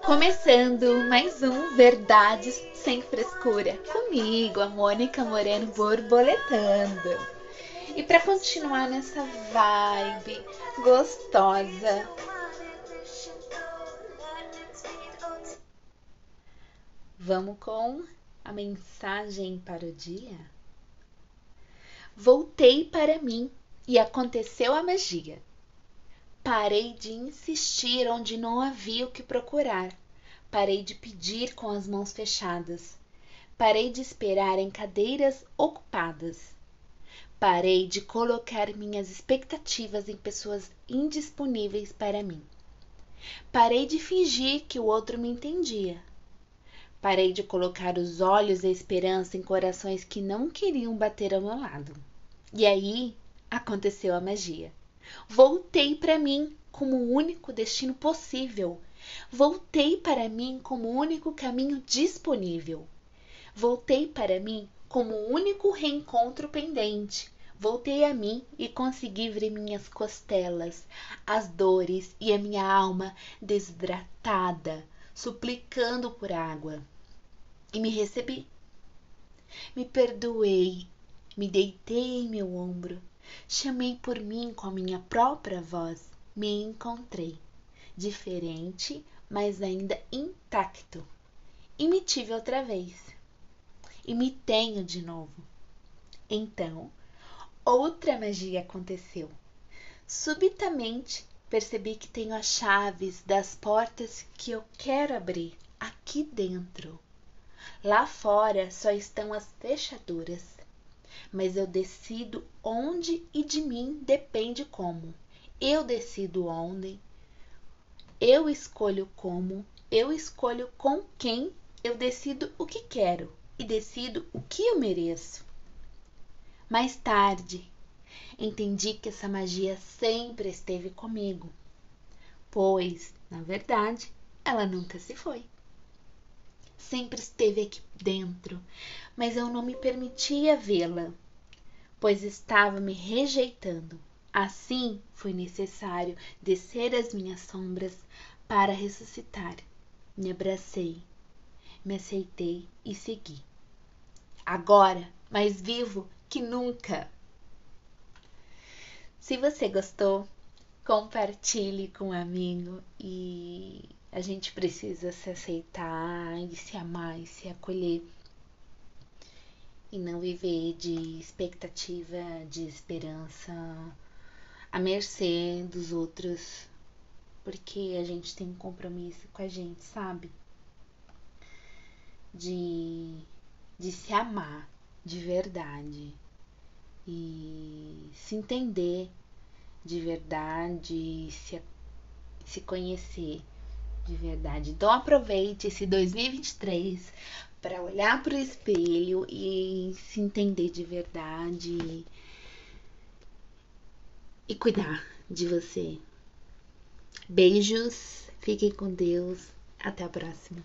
Começando mais um Verdades Sem Frescura, comigo, a Mônica Moreno borboletando. E para continuar nessa vibe gostosa, vamos com a mensagem para o dia? Voltei para mim e aconteceu a magia. Parei de insistir onde não havia o que procurar. Parei de pedir com as mãos fechadas. Parei de esperar em cadeiras ocupadas. Parei de colocar minhas expectativas em pessoas indisponíveis para mim. Parei de fingir que o outro me entendia. Parei de colocar os olhos e a esperança em corações que não queriam bater ao meu lado. E aí aconteceu a magia. Voltei para mim como o único destino possível. Voltei para mim como o único caminho disponível. Voltei para mim como o único reencontro pendente. Voltei a mim e consegui ver minhas costelas, as dores e a minha alma desidratada, suplicando por água. E me recebi. Me perdoei, me deitei em meu ombro Chamei por mim com a minha própria voz, me encontrei, diferente, mas ainda intacto. E me tive outra vez. E me tenho de novo. Então, outra magia aconteceu. Subitamente percebi que tenho as chaves das portas que eu quero abrir aqui dentro. Lá fora só estão as fechaduras mas eu decido onde e de mim depende como. Eu decido onde, eu escolho como, eu escolho com quem, eu decido o que quero e decido o que eu mereço. Mais tarde, entendi que essa magia sempre esteve comigo, pois, na verdade, ela nunca se foi sempre esteve aqui dentro, mas eu não me permitia vê-la, pois estava me rejeitando. Assim foi necessário descer as minhas sombras para ressuscitar. Me abracei, me aceitei e segui. Agora, mais vivo que nunca. Se você gostou, compartilhe com um amigo e a gente precisa se aceitar e se amar e se acolher. E não viver de expectativa, de esperança, à mercê dos outros, porque a gente tem um compromisso com a gente, sabe? De, de se amar de verdade e se entender de verdade, se, se conhecer de verdade. Então aproveite esse 2023 para olhar para o espelho e se entender de verdade e cuidar de você. Beijos, fiquem com Deus, até a próxima.